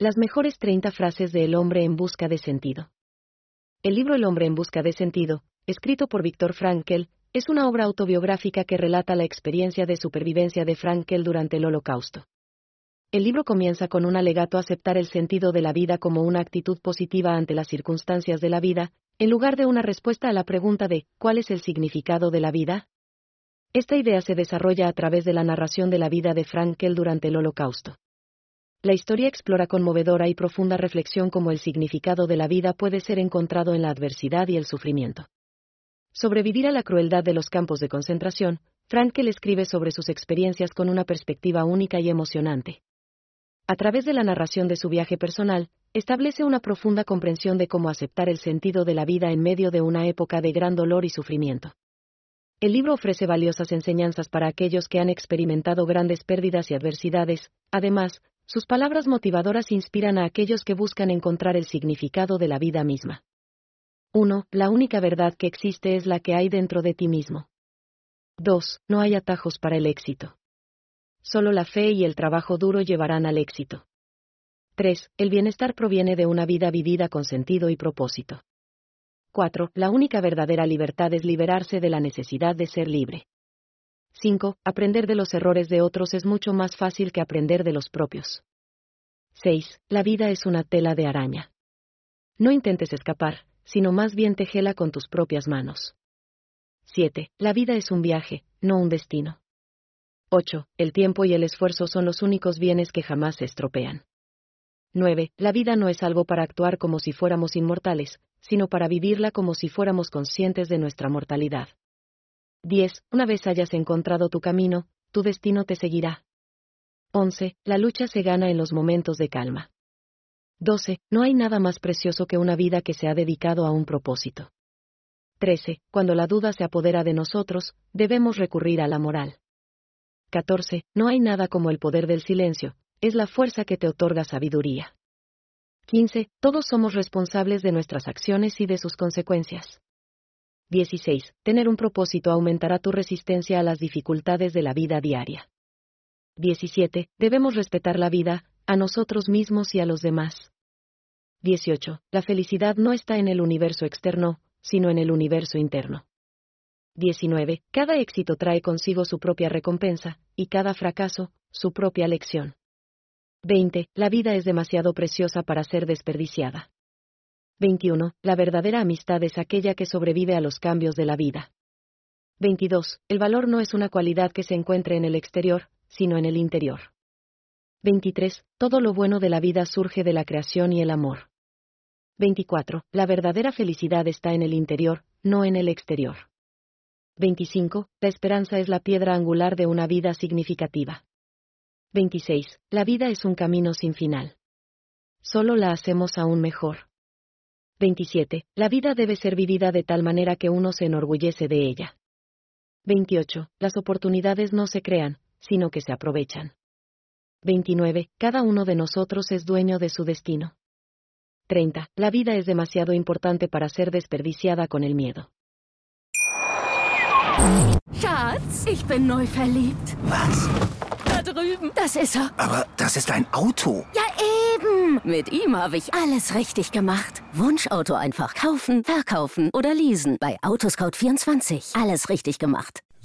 Las mejores 30 frases de El hombre en busca de sentido. El libro El hombre en busca de sentido, escrito por Víctor Frankel, es una obra autobiográfica que relata la experiencia de supervivencia de Frankel durante el Holocausto. El libro comienza con un alegato a aceptar el sentido de la vida como una actitud positiva ante las circunstancias de la vida, en lugar de una respuesta a la pregunta de ¿cuál es el significado de la vida? Esta idea se desarrolla a través de la narración de la vida de Frankel durante el Holocausto. La historia explora conmovedora y profunda reflexión cómo el significado de la vida puede ser encontrado en la adversidad y el sufrimiento. Sobrevivir a la crueldad de los campos de concentración, Frankel escribe sobre sus experiencias con una perspectiva única y emocionante. A través de la narración de su viaje personal, establece una profunda comprensión de cómo aceptar el sentido de la vida en medio de una época de gran dolor y sufrimiento. El libro ofrece valiosas enseñanzas para aquellos que han experimentado grandes pérdidas y adversidades, además, sus palabras motivadoras inspiran a aquellos que buscan encontrar el significado de la vida misma. 1. La única verdad que existe es la que hay dentro de ti mismo. 2. No hay atajos para el éxito. Solo la fe y el trabajo duro llevarán al éxito. 3. El bienestar proviene de una vida vivida con sentido y propósito. 4. La única verdadera libertad es liberarse de la necesidad de ser libre. 5. Aprender de los errores de otros es mucho más fácil que aprender de los propios. 6. La vida es una tela de araña. No intentes escapar, sino más bien tejela con tus propias manos. 7. La vida es un viaje, no un destino. 8. El tiempo y el esfuerzo son los únicos bienes que jamás se estropean. 9. La vida no es algo para actuar como si fuéramos inmortales, sino para vivirla como si fuéramos conscientes de nuestra mortalidad. 10. Una vez hayas encontrado tu camino, tu destino te seguirá. 11. La lucha se gana en los momentos de calma. 12. No hay nada más precioso que una vida que se ha dedicado a un propósito. 13. Cuando la duda se apodera de nosotros, debemos recurrir a la moral. 14. No hay nada como el poder del silencio, es la fuerza que te otorga sabiduría. 15. Todos somos responsables de nuestras acciones y de sus consecuencias. 16. Tener un propósito aumentará tu resistencia a las dificultades de la vida diaria. 17. Debemos respetar la vida, a nosotros mismos y a los demás. 18. La felicidad no está en el universo externo, sino en el universo interno. 19. Cada éxito trae consigo su propia recompensa, y cada fracaso, su propia lección. 20. La vida es demasiado preciosa para ser desperdiciada. 21. La verdadera amistad es aquella que sobrevive a los cambios de la vida. 22. El valor no es una cualidad que se encuentre en el exterior, sino en el interior. 23. Todo lo bueno de la vida surge de la creación y el amor. 24. La verdadera felicidad está en el interior, no en el exterior. 25. La esperanza es la piedra angular de una vida significativa. 26. La vida es un camino sin final. Solo la hacemos aún mejor. 27. La vida debe ser vivida de tal manera que uno se enorgullece de ella. 28. Las oportunidades no se crean, sino que se aprovechan. 29. Cada uno de nosotros es dueño de su destino. 30. La vida es demasiado importante para ser desperdiciada con el miedo. Schatz, ich bin neu verliebt. Was? Da drüben. Das ist er. Aber das ist ein Auto. Ja, eben. Mit ihm habe ich alles richtig gemacht. Wunschauto einfach kaufen, verkaufen oder leasen. Bei Autoscout24. Alles richtig gemacht.